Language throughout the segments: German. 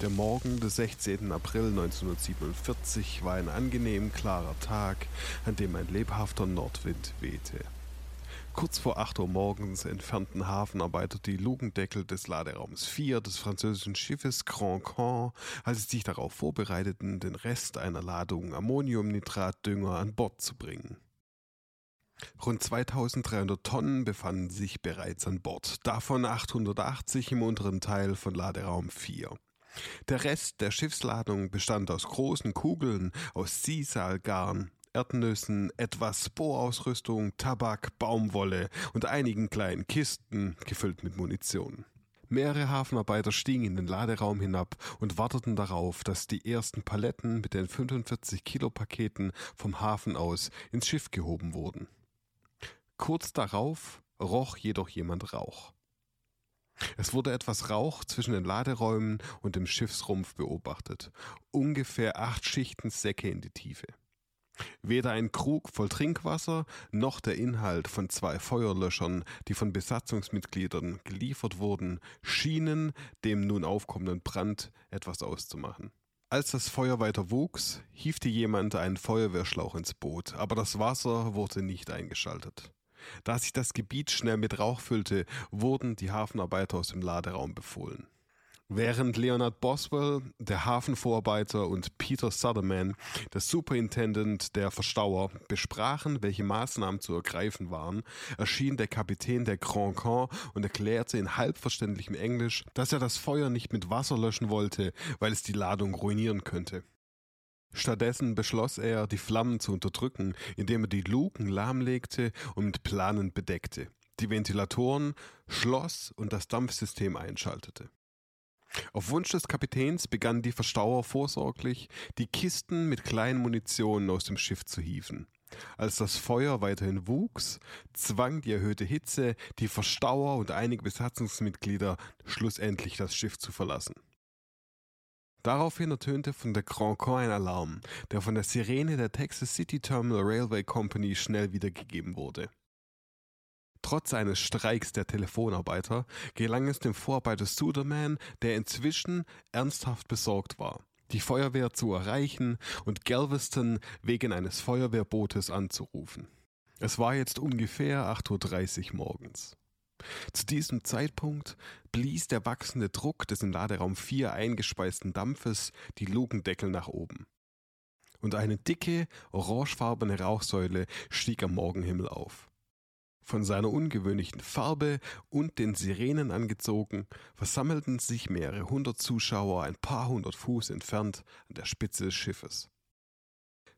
Der Morgen des 16. April 1947 war ein angenehm klarer Tag, an dem ein lebhafter Nordwind wehte. Kurz vor 8 Uhr morgens entfernten Hafenarbeiter die Lugendeckel des Laderaums 4 des französischen Schiffes Grand Caen, als sie sich darauf vorbereiteten, den Rest einer Ladung Ammoniumnitratdünger an Bord zu bringen. Rund 2300 Tonnen befanden sich bereits an Bord, davon 880 im unteren Teil von Laderaum 4. Der Rest der Schiffsladung bestand aus großen Kugeln aus Sisalgarn, Erdnüssen, etwas Sporausrüstung, Tabak, Baumwolle und einigen kleinen Kisten gefüllt mit Munition. Mehrere Hafenarbeiter stiegen in den Laderaum hinab und warteten darauf, dass die ersten Paletten mit den 45 Kilo Paketen vom Hafen aus ins Schiff gehoben wurden. Kurz darauf roch jedoch jemand Rauch. Es wurde etwas Rauch zwischen den Laderäumen und dem Schiffsrumpf beobachtet, ungefähr acht Schichten Säcke in die Tiefe. Weder ein Krug voll Trinkwasser noch der Inhalt von zwei Feuerlöschern, die von Besatzungsmitgliedern geliefert wurden, schienen dem nun aufkommenden Brand etwas auszumachen. Als das Feuer weiter wuchs, hiefte jemand einen Feuerwehrschlauch ins Boot, aber das Wasser wurde nicht eingeschaltet. Da sich das Gebiet schnell mit Rauch füllte, wurden die Hafenarbeiter aus dem Laderaum befohlen. Während Leonard Boswell, der Hafenvorarbeiter, und Peter Sutherman, der Superintendent der Verstauer, besprachen, welche Maßnahmen zu ergreifen waren, erschien der Kapitän der Grand Caen und erklärte in halbverständlichem Englisch, dass er das Feuer nicht mit Wasser löschen wollte, weil es die Ladung ruinieren könnte. Stattdessen beschloss er, die Flammen zu unterdrücken, indem er die Luken lahmlegte und mit Planen bedeckte, die Ventilatoren schloss und das Dampfsystem einschaltete. Auf Wunsch des Kapitäns begannen die Verstauer vorsorglich, die Kisten mit kleinen Munitionen aus dem Schiff zu hieven. Als das Feuer weiterhin wuchs, zwang die erhöhte Hitze die Verstauer und einige Besatzungsmitglieder schlussendlich das Schiff zu verlassen. Daraufhin ertönte von der Grand Caen ein Alarm, der von der Sirene der Texas City Terminal Railway Company schnell wiedergegeben wurde. Trotz eines Streiks der Telefonarbeiter gelang es dem Vorarbeiter Suderman, der inzwischen ernsthaft besorgt war, die Feuerwehr zu erreichen und Galveston wegen eines Feuerwehrbootes anzurufen. Es war jetzt ungefähr 8.30 Uhr morgens. Zu diesem Zeitpunkt blies der wachsende Druck des in Laderaum 4 eingespeisten Dampfes die Lugendeckel nach oben. Und eine dicke, orangefarbene Rauchsäule stieg am Morgenhimmel auf. Von seiner ungewöhnlichen Farbe und den Sirenen angezogen, versammelten sich mehrere hundert Zuschauer ein paar hundert Fuß entfernt an der Spitze des Schiffes.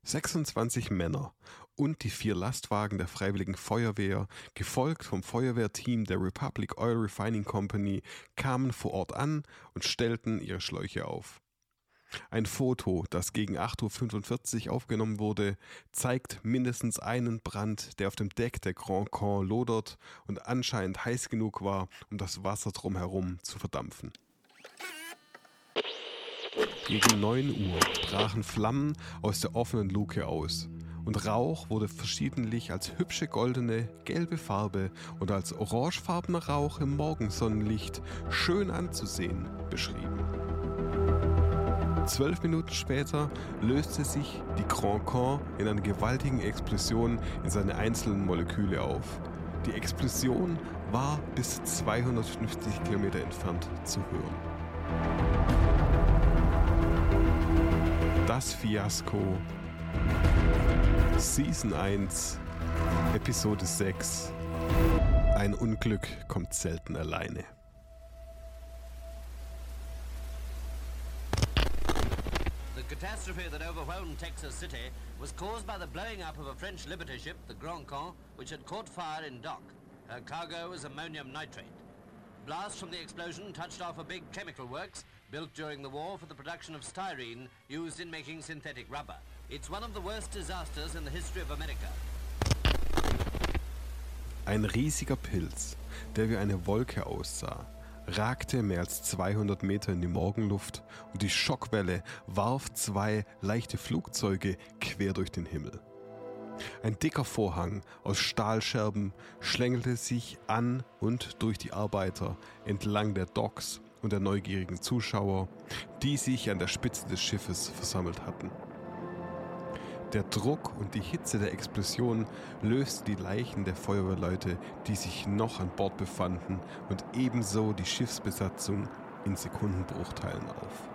26 Männer und die vier Lastwagen der Freiwilligen Feuerwehr, gefolgt vom Feuerwehrteam der Republic Oil Refining Company, kamen vor Ort an und stellten ihre Schläuche auf. Ein Foto, das gegen 8.45 Uhr aufgenommen wurde, zeigt mindestens einen Brand, der auf dem Deck der Grand Caen lodert und anscheinend heiß genug war, um das Wasser drumherum zu verdampfen. Gegen 9 Uhr brachen Flammen aus der offenen Luke aus und Rauch wurde verschiedentlich als hübsche goldene, gelbe Farbe und als orangefarbener Rauch im Morgensonnenlicht schön anzusehen beschrieben. Zwölf Minuten später löste sich die Grand Caen in einer gewaltigen Explosion in seine einzelnen Moleküle auf. Die Explosion war bis 250 Kilometer entfernt zu hören. Das Fiasko. Season 1, Episode 6. Ein Unglück kommt selten alleine. The catastrophe that overwhelmed Texas City was caused by the blowing up of a French liberty ship, the Grand Caen, which had caught fire in dock. Her cargo was ammonium nitrate. Blast from the explosion touched off a big chemical works built during the war for the production of styrene used in making synthetic rubber. Ein riesiger Pilz, der wie eine Wolke aussah, ragte mehr als 200 Meter in die Morgenluft und die Schockwelle warf zwei leichte Flugzeuge quer durch den Himmel. Ein dicker Vorhang aus Stahlscherben schlängelte sich an und durch die Arbeiter entlang der Docks und der neugierigen Zuschauer, die sich an der Spitze des Schiffes versammelt hatten. Der Druck und die Hitze der Explosion löste die Leichen der Feuerwehrleute, die sich noch an Bord befanden, und ebenso die Schiffsbesatzung in Sekundenbruchteilen auf.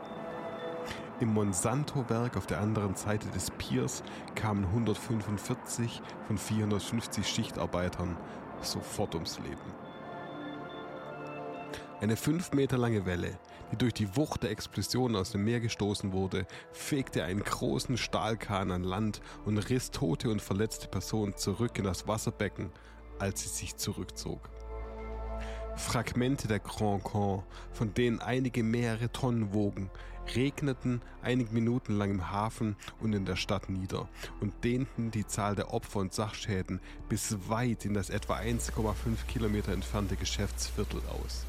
Im Monsanto-Werk auf der anderen Seite des Piers kamen 145 von 450 Schichtarbeitern sofort ums Leben. Eine fünf Meter lange Welle, die durch die Wucht der Explosion aus dem Meer gestoßen wurde, fegte einen großen Stahlkahn an Land und riss tote und verletzte Personen zurück in das Wasserbecken, als sie sich zurückzog. Fragmente der Grand Con, von denen einige mehrere Tonnen wogen, regneten einige Minuten lang im Hafen und in der Stadt nieder und dehnten die Zahl der Opfer und Sachschäden bis weit in das etwa 1,5 Kilometer entfernte Geschäftsviertel aus.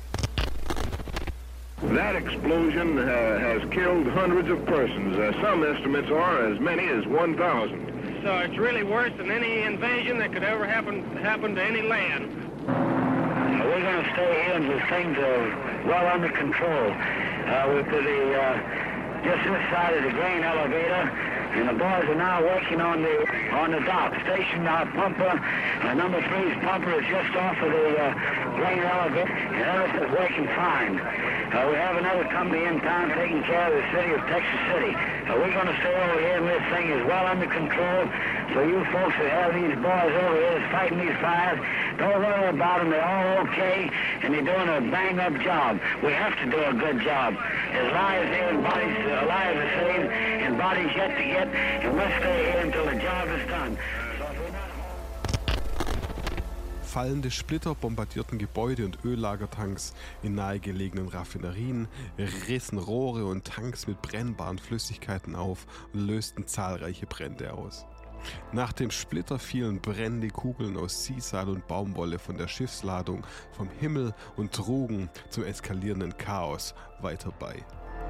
That explosion uh, has killed hundreds of persons. Uh, some estimates are as many as 1,000. So it's really worse than any invasion that could ever happen happen to any land. We're going to stay here until things are well under control. Uh, we're to the uh, just this side of the grain elevator, and the boys are now working on the on the dock. Station uh, pumper, uh, number three's pumper is just off of the uh, grain elevator, and everything's working fine. Uh, we have another company in town taking care of the city of Texas City. Uh, we're going to stay over here, and this thing is well under control. So you folks that have these boys over here fighting these fires, don't worry about them. They're all okay, and they're doing a bang-up job. We have to do a good job. There's lives here and bodies, uh, lives are saved and bodies yet to get, and we'll stay here until the job is done. Fallende Splitter bombardierten Gebäude und Öllagertanks in nahegelegenen Raffinerien, rissen Rohre und Tanks mit brennbaren Flüssigkeiten auf und lösten zahlreiche Brände aus. Nach dem Splitter fielen brennende Kugeln aus Sisal und Baumwolle von der Schiffsladung vom Himmel und trugen zum eskalierenden Chaos weiter bei.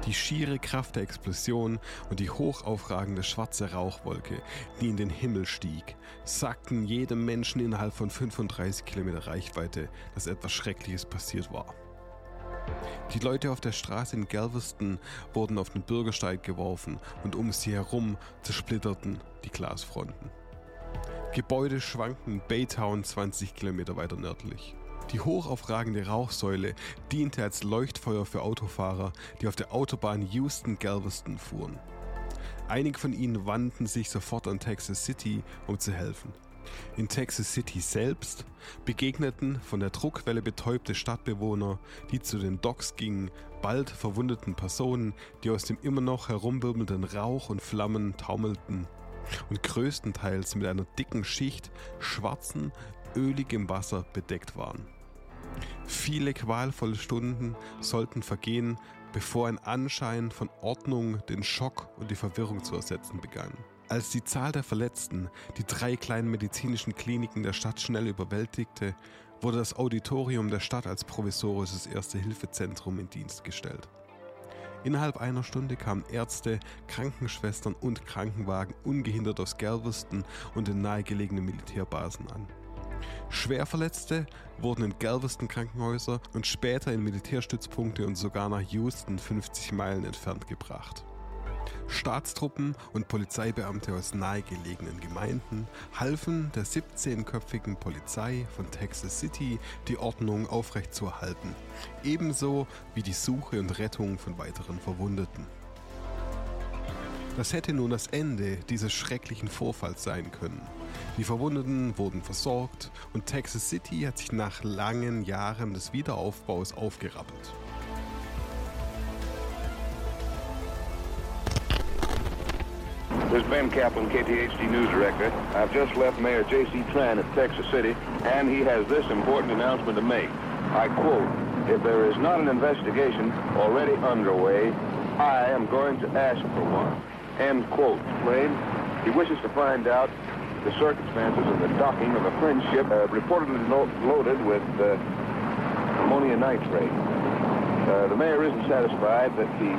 Die schiere Kraft der Explosion und die hochaufragende schwarze Rauchwolke, die in den Himmel stieg, sagten jedem Menschen innerhalb von 35 Kilometer Reichweite, dass etwas Schreckliches passiert war. Die Leute auf der Straße in Galveston wurden auf den Bürgersteig geworfen und um sie herum zersplitterten die Glasfronten. Gebäude schwankten in Baytown 20 Kilometer weiter nördlich. Die hochaufragende Rauchsäule diente als Leuchtfeuer für Autofahrer, die auf der Autobahn Houston-Galveston fuhren. Einige von ihnen wandten sich sofort an Texas City, um zu helfen. In Texas City selbst begegneten von der Druckwelle betäubte Stadtbewohner, die zu den Docks gingen, bald verwundeten Personen, die aus dem immer noch herumwirbelnden Rauch und Flammen taumelten und größtenteils mit einer dicken Schicht schwarzen, öligem Wasser bedeckt waren. Viele qualvolle Stunden sollten vergehen, bevor ein Anschein von Ordnung den Schock und die Verwirrung zu ersetzen begann. Als die Zahl der Verletzten die drei kleinen medizinischen Kliniken der Stadt schnell überwältigte, wurde das Auditorium der Stadt als provisorisches Erste-Hilfe-Zentrum in Dienst gestellt. Innerhalb einer Stunde kamen Ärzte, Krankenschwestern und Krankenwagen ungehindert aus Galveston und den nahegelegenen Militärbasen an. Schwerverletzte wurden in Galveston Krankenhäuser und später in Militärstützpunkte und sogar nach Houston 50 Meilen entfernt gebracht. Staatstruppen und Polizeibeamte aus nahegelegenen Gemeinden halfen der 17-köpfigen Polizei von Texas City, die Ordnung aufrechtzuerhalten, ebenso wie die Suche und Rettung von weiteren Verwundeten. Das hätte nun das Ende dieses schrecklichen Vorfalls sein können. Die Verwundeten wurden versorgt und Texas City hat sich nach langen Jahren des Wiederaufbaus aufgerappelt. This is Ben Kaplan, KTHD News Director. I've just left Mayor J.C. Tran at Texas City, and he has this important announcement to make. I quote, if there is not an investigation already underway, I am going to ask for one. End quote. Explain. He wishes to find out the circumstances of the docking of a French ship uh, reportedly lo loaded with uh, ammonia nitrate. Uh, the mayor isn't satisfied that he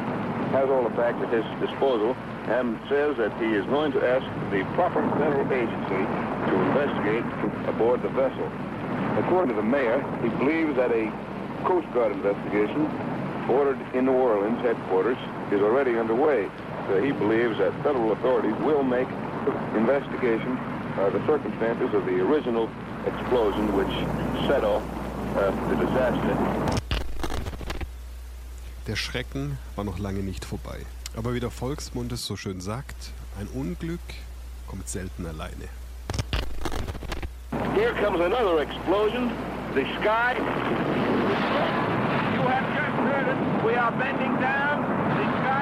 has all the facts at his disposal and says that he is going to ask the proper federal agency to investigate aboard the vessel. According to the mayor, he believes that a Coast Guard investigation ordered in New Orleans headquarters is already underway. Uh, he believes that federal authorities will make investigation uh, the circumstances of the original explosion which set off uh, the disaster. Der Schrecken war noch lange nicht vorbei. Aber wie der Volksmund es so schön sagt, ein Unglück kommt selten alleine. Here comes another explosion. The sky. You have just heard it. We are bending down.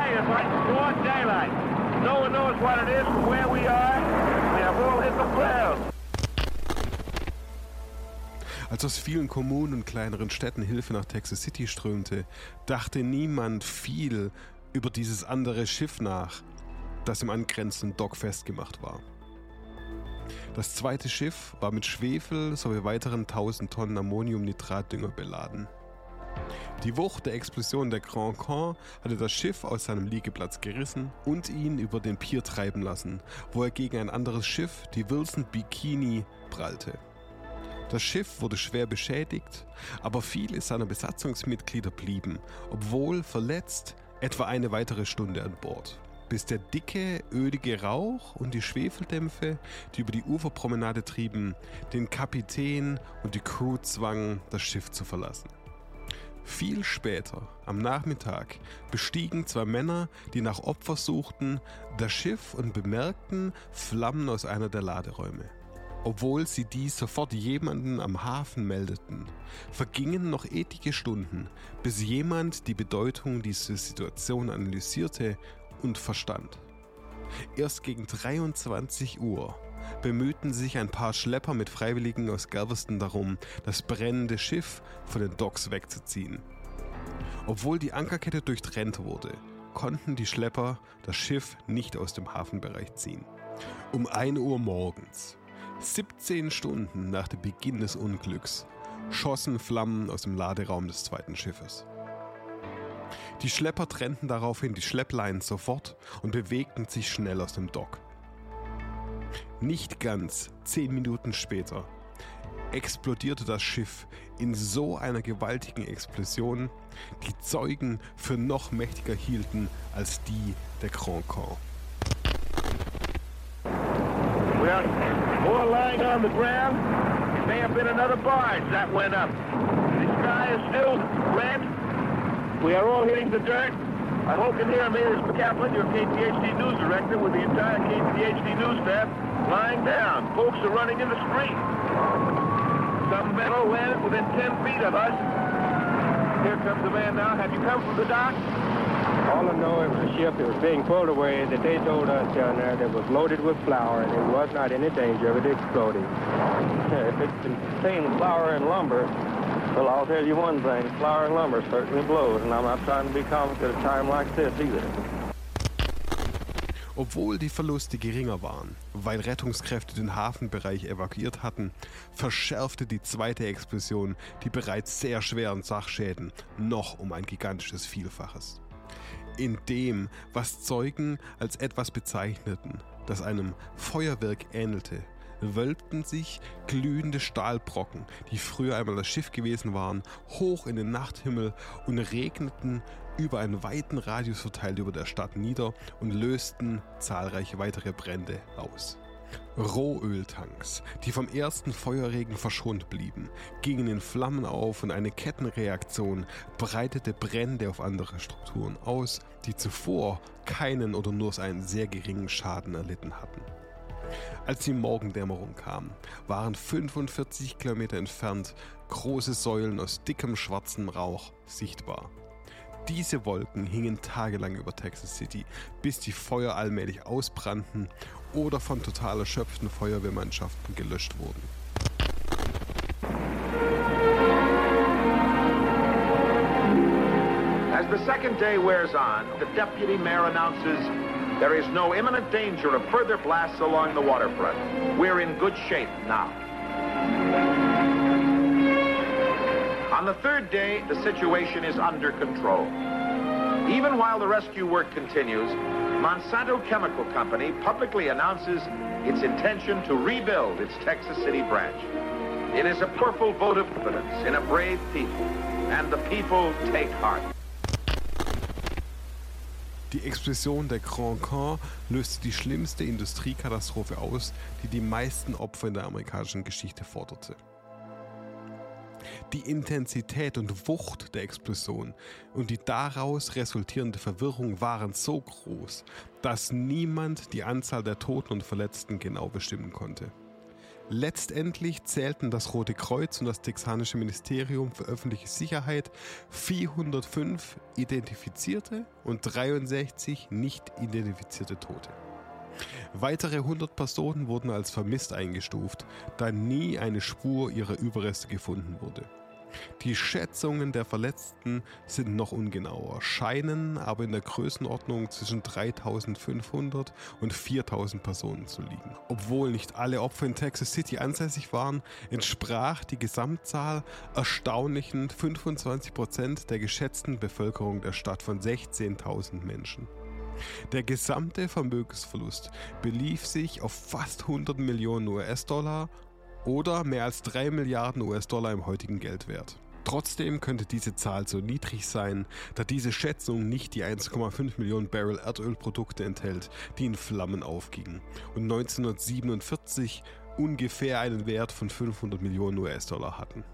Sky is like broad daylight. No one knows what it is from where we are. We have all hit the ground. Als aus vielen Kommunen und kleineren Städten Hilfe nach Texas City strömte, dachte niemand viel über dieses andere Schiff nach, das im angrenzenden Dock festgemacht war. Das zweite Schiff war mit Schwefel sowie weiteren 1000 Tonnen Ammoniumnitratdünger beladen. Die Wucht der Explosion der Grand Caen hatte das Schiff aus seinem Liegeplatz gerissen und ihn über den Pier treiben lassen, wo er gegen ein anderes Schiff, die Wilson Bikini, prallte. Das Schiff wurde schwer beschädigt, aber viele seiner Besatzungsmitglieder blieben, obwohl verletzt, etwa eine weitere Stunde an Bord, bis der dicke, ölige Rauch und die Schwefeldämpfe, die über die Uferpromenade trieben, den Kapitän und die Crew zwangen, das Schiff zu verlassen. Viel später, am Nachmittag, bestiegen zwei Männer, die nach Opfer suchten, das Schiff und bemerkten Flammen aus einer der Laderäume. Obwohl sie dies sofort jemanden am Hafen meldeten, vergingen noch etliche Stunden, bis jemand die Bedeutung dieser Situation analysierte und verstand. Erst gegen 23 Uhr bemühten sich ein paar Schlepper mit Freiwilligen aus Galveston darum, das brennende Schiff von den Docks wegzuziehen. Obwohl die Ankerkette durchtrennt wurde, konnten die Schlepper das Schiff nicht aus dem Hafenbereich ziehen. Um 1 Uhr morgens 17 Stunden nach dem Beginn des Unglücks schossen Flammen aus dem Laderaum des zweiten Schiffes. Die Schlepper trennten daraufhin die Schleppleinen sofort und bewegten sich schnell aus dem Dock. Nicht ganz zehn Minuten später explodierte das Schiff in so einer gewaltigen Explosion, die Zeugen für noch mächtiger hielten als die der Grand Caen. Well, more lying on the ground. It may have been another barge that went up. The sky is still red. We are all hitting the dirt. I hope you can hear me. This is Kaplan, your KTHD news director, with the entire KTHD news staff lying down. Folks are running in the street. Some metal landed within 10 feet of us. Here comes the man now. Have you come from the dock? All I know it was a ship that was being pulled away that they told us down there that was loaded with flour and it was not in any danger of it exploding. If it contained flour and lumber, well, I'll tell you one thing, flour and lumber certainly blows, and I'm not trying to be comic at a time like this either. Obwohl die Verluste geringer waren, weil Rettungskräfte den Hafenbereich evakuiert hatten, verschärfte die zweite Explosion die bereits sehr schweren Sachschäden noch um ein gigantisches Vielfaches. In dem, was Zeugen als etwas bezeichneten, das einem Feuerwerk ähnelte, wölbten sich glühende Stahlbrocken, die früher einmal das Schiff gewesen waren, hoch in den Nachthimmel und regneten über einen weiten Radius verteilt über der Stadt nieder und lösten zahlreiche weitere Brände aus. Rohöltanks, die vom ersten Feuerregen verschont blieben, gingen in Flammen auf und eine Kettenreaktion breitete Brände auf andere Strukturen aus, die zuvor keinen oder nur einen sehr geringen Schaden erlitten hatten. Als die Morgendämmerung kam, waren 45 Kilometer entfernt große Säulen aus dickem schwarzem Rauch sichtbar. Diese Wolken hingen tagelang über Texas City, bis die Feuer allmählich ausbrannten oder von total erschöpften Feuerwehrmannschaften gelöscht wurden. As the second day wears on, the deputy mayor announces there is no imminent danger of further blasts along the waterfront. We're in good shape now. On the third day, the situation is under control. Even while the rescue work continues, Monsanto Chemical Company publicly announces its intention to rebuild its Texas City branch. It is a powerful vote of confidence in a brave people, and the people take heart. Die Explosion der Grand Caen löste die schlimmste Industriekatastrophe aus, die die meisten Opfer in der amerikanischen Geschichte forderte. Die Intensität und Wucht der Explosion und die daraus resultierende Verwirrung waren so groß, dass niemand die Anzahl der Toten und Verletzten genau bestimmen konnte. Letztendlich zählten das Rote Kreuz und das Texanische Ministerium für öffentliche Sicherheit 405 identifizierte und 63 nicht identifizierte Tote. Weitere 100 Personen wurden als vermisst eingestuft, da nie eine Spur ihrer Überreste gefunden wurde. Die Schätzungen der Verletzten sind noch ungenauer, scheinen aber in der Größenordnung zwischen 3500 und 4000 Personen zu liegen. Obwohl nicht alle Opfer in Texas City ansässig waren, entsprach die Gesamtzahl erstaunlichen 25 Prozent der geschätzten Bevölkerung der Stadt von 16.000 Menschen. Der gesamte Vermögensverlust belief sich auf fast 100 Millionen US-Dollar oder mehr als 3 Milliarden US-Dollar im heutigen Geldwert. Trotzdem könnte diese Zahl so niedrig sein, da diese Schätzung nicht die 1,5 Millionen Barrel Erdölprodukte enthält, die in Flammen aufgingen und 1947 ungefähr einen Wert von 500 Millionen US-Dollar hatten.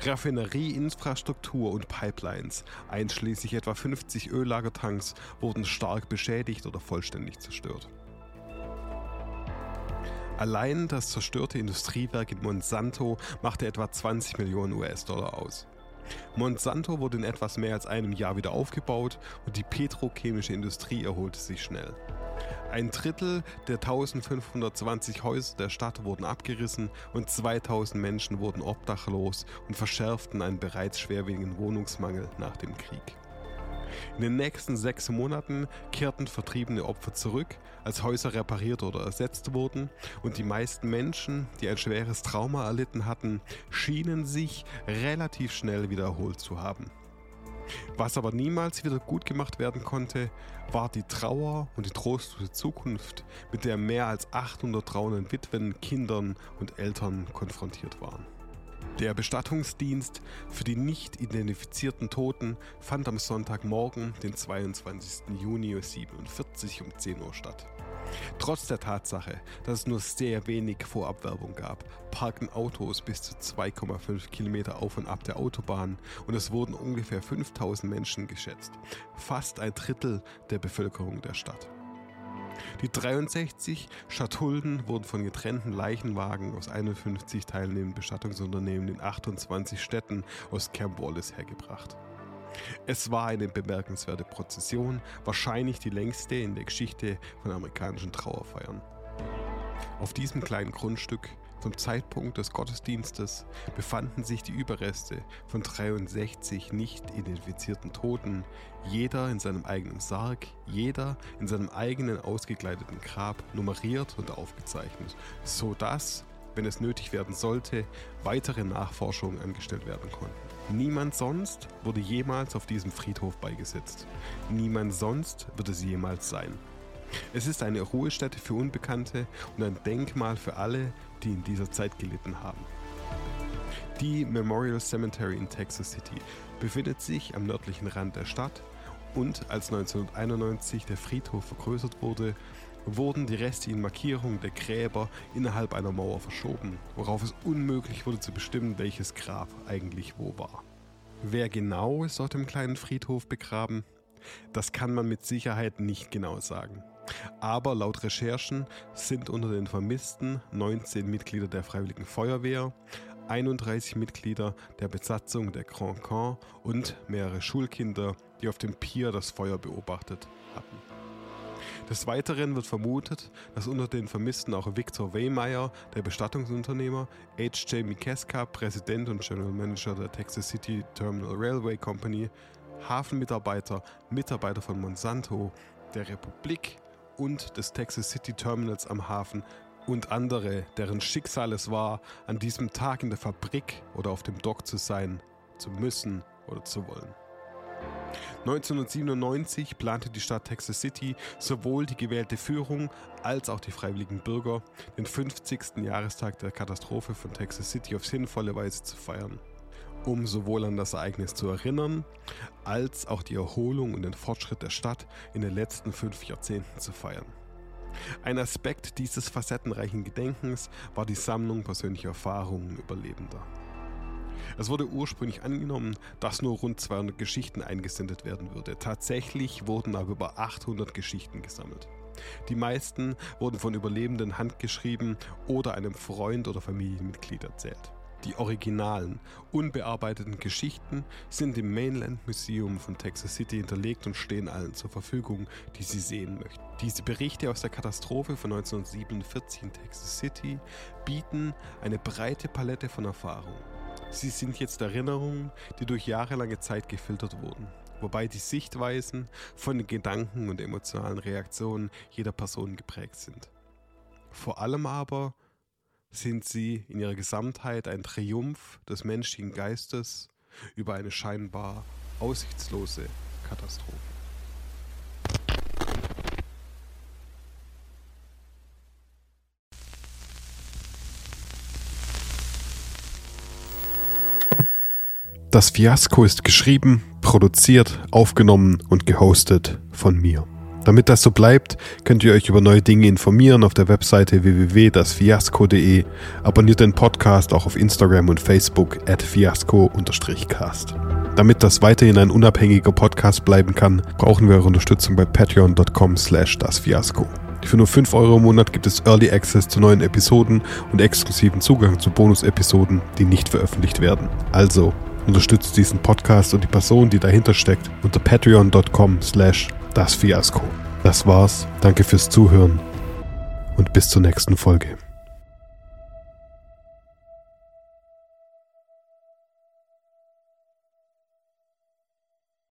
Raffinerieinfrastruktur und Pipelines, einschließlich etwa 50 Öllagertanks, wurden stark beschädigt oder vollständig zerstört. Allein das zerstörte Industriewerk in Monsanto machte etwa 20 Millionen US-Dollar aus. Monsanto wurde in etwas mehr als einem Jahr wieder aufgebaut und die petrochemische Industrie erholte sich schnell. Ein Drittel der 1520 Häuser der Stadt wurden abgerissen und 2000 Menschen wurden obdachlos und verschärften einen bereits schwerwiegenden Wohnungsmangel nach dem Krieg. In den nächsten sechs Monaten kehrten vertriebene Opfer zurück, als Häuser repariert oder ersetzt wurden und die meisten Menschen, die ein schweres Trauma erlitten hatten, schienen sich relativ schnell wiederholt zu haben. Was aber niemals wieder gut gemacht werden konnte, war die Trauer und die trostlose Zukunft, mit der mehr als 800 trauernden Witwen, Kindern und Eltern konfrontiert waren. Der Bestattungsdienst für die nicht identifizierten Toten fand am Sonntagmorgen, den 22. Juni 1947 um 10 Uhr statt. Trotz der Tatsache, dass es nur sehr wenig Vorabwerbung gab, parkten Autos bis zu 2,5 Kilometer auf und ab der Autobahn und es wurden ungefähr 5000 Menschen geschätzt, fast ein Drittel der Bevölkerung der Stadt. Die 63 Schatulden wurden von getrennten Leichenwagen aus 51 teilnehmenden Bestattungsunternehmen in 28 Städten aus Camp Wallace hergebracht. Es war eine bemerkenswerte Prozession, wahrscheinlich die längste in der Geschichte von amerikanischen Trauerfeiern. Auf diesem kleinen Grundstück zum Zeitpunkt des Gottesdienstes befanden sich die Überreste von 63 nicht identifizierten Toten, jeder in seinem eigenen Sarg, jeder in seinem eigenen ausgekleideten Grab, nummeriert und aufgezeichnet, so dass, wenn es nötig werden sollte, weitere Nachforschungen angestellt werden konnten. Niemand sonst wurde jemals auf diesem Friedhof beigesetzt. Niemand sonst wird es jemals sein. Es ist eine Ruhestätte für Unbekannte und ein Denkmal für alle, die in dieser Zeit gelitten haben. Die Memorial Cemetery in Texas City befindet sich am nördlichen Rand der Stadt und als 1991 der Friedhof vergrößert wurde, wurden die restlichen Markierungen der Gräber innerhalb einer Mauer verschoben, worauf es unmöglich wurde zu bestimmen, welches Grab eigentlich wo war. Wer genau ist auf dem kleinen Friedhof begraben? Das kann man mit Sicherheit nicht genau sagen. Aber laut Recherchen sind unter den Vermissten 19 Mitglieder der Freiwilligen Feuerwehr, 31 Mitglieder der Besatzung der Grand Camp und mehrere Schulkinder, die auf dem Pier das Feuer beobachtet hatten. Des Weiteren wird vermutet, dass unter den Vermissten auch Victor Wehmeyer, der Bestattungsunternehmer, H.J. Mikeska, Präsident und General Manager der Texas City Terminal Railway Company, Hafenmitarbeiter, Mitarbeiter von Monsanto, der Republik und des Texas City Terminals am Hafen und andere, deren Schicksal es war, an diesem Tag in der Fabrik oder auf dem Dock zu sein, zu müssen oder zu wollen. 1997 plante die Stadt Texas City sowohl die gewählte Führung als auch die freiwilligen Bürger, den 50. Jahrestag der Katastrophe von Texas City auf sinnvolle Weise zu feiern. Um sowohl an das Ereignis zu erinnern, als auch die Erholung und den Fortschritt der Stadt in den letzten fünf Jahrzehnten zu feiern. Ein Aspekt dieses facettenreichen Gedenkens war die Sammlung persönlicher Erfahrungen Überlebender. Es wurde ursprünglich angenommen, dass nur rund 200 Geschichten eingesendet werden würde. Tatsächlich wurden aber über 800 Geschichten gesammelt. Die meisten wurden von Überlebenden handgeschrieben oder einem Freund oder Familienmitglied erzählt. Die originalen, unbearbeiteten Geschichten sind im Mainland Museum von Texas City hinterlegt und stehen allen zur Verfügung, die sie sehen möchten. Diese Berichte aus der Katastrophe von 1947 in Texas City bieten eine breite Palette von Erfahrungen. Sie sind jetzt Erinnerungen, die durch jahrelange Zeit gefiltert wurden, wobei die Sichtweisen von den Gedanken und emotionalen Reaktionen jeder Person geprägt sind. Vor allem aber sind sie in ihrer Gesamtheit ein Triumph des menschlichen Geistes über eine scheinbar aussichtslose Katastrophe. Das Fiasko ist geschrieben, produziert, aufgenommen und gehostet von mir. Damit das so bleibt, könnt ihr euch über neue Dinge informieren auf der Webseite www.dasfiasko.de. Abonniert den Podcast auch auf Instagram und Facebook at fiasco-cast. Damit das weiterhin ein unabhängiger Podcast bleiben kann, brauchen wir eure Unterstützung bei patreon.com slash dasfiasko. Für nur 5 Euro im Monat gibt es Early Access zu neuen Episoden und exklusiven Zugang zu Bonus-Episoden, die nicht veröffentlicht werden. Also unterstützt diesen Podcast und die Person, die dahinter steckt, unter patreon.com slash das Fiasko. Das war's. Danke fürs Zuhören und bis zur nächsten Folge.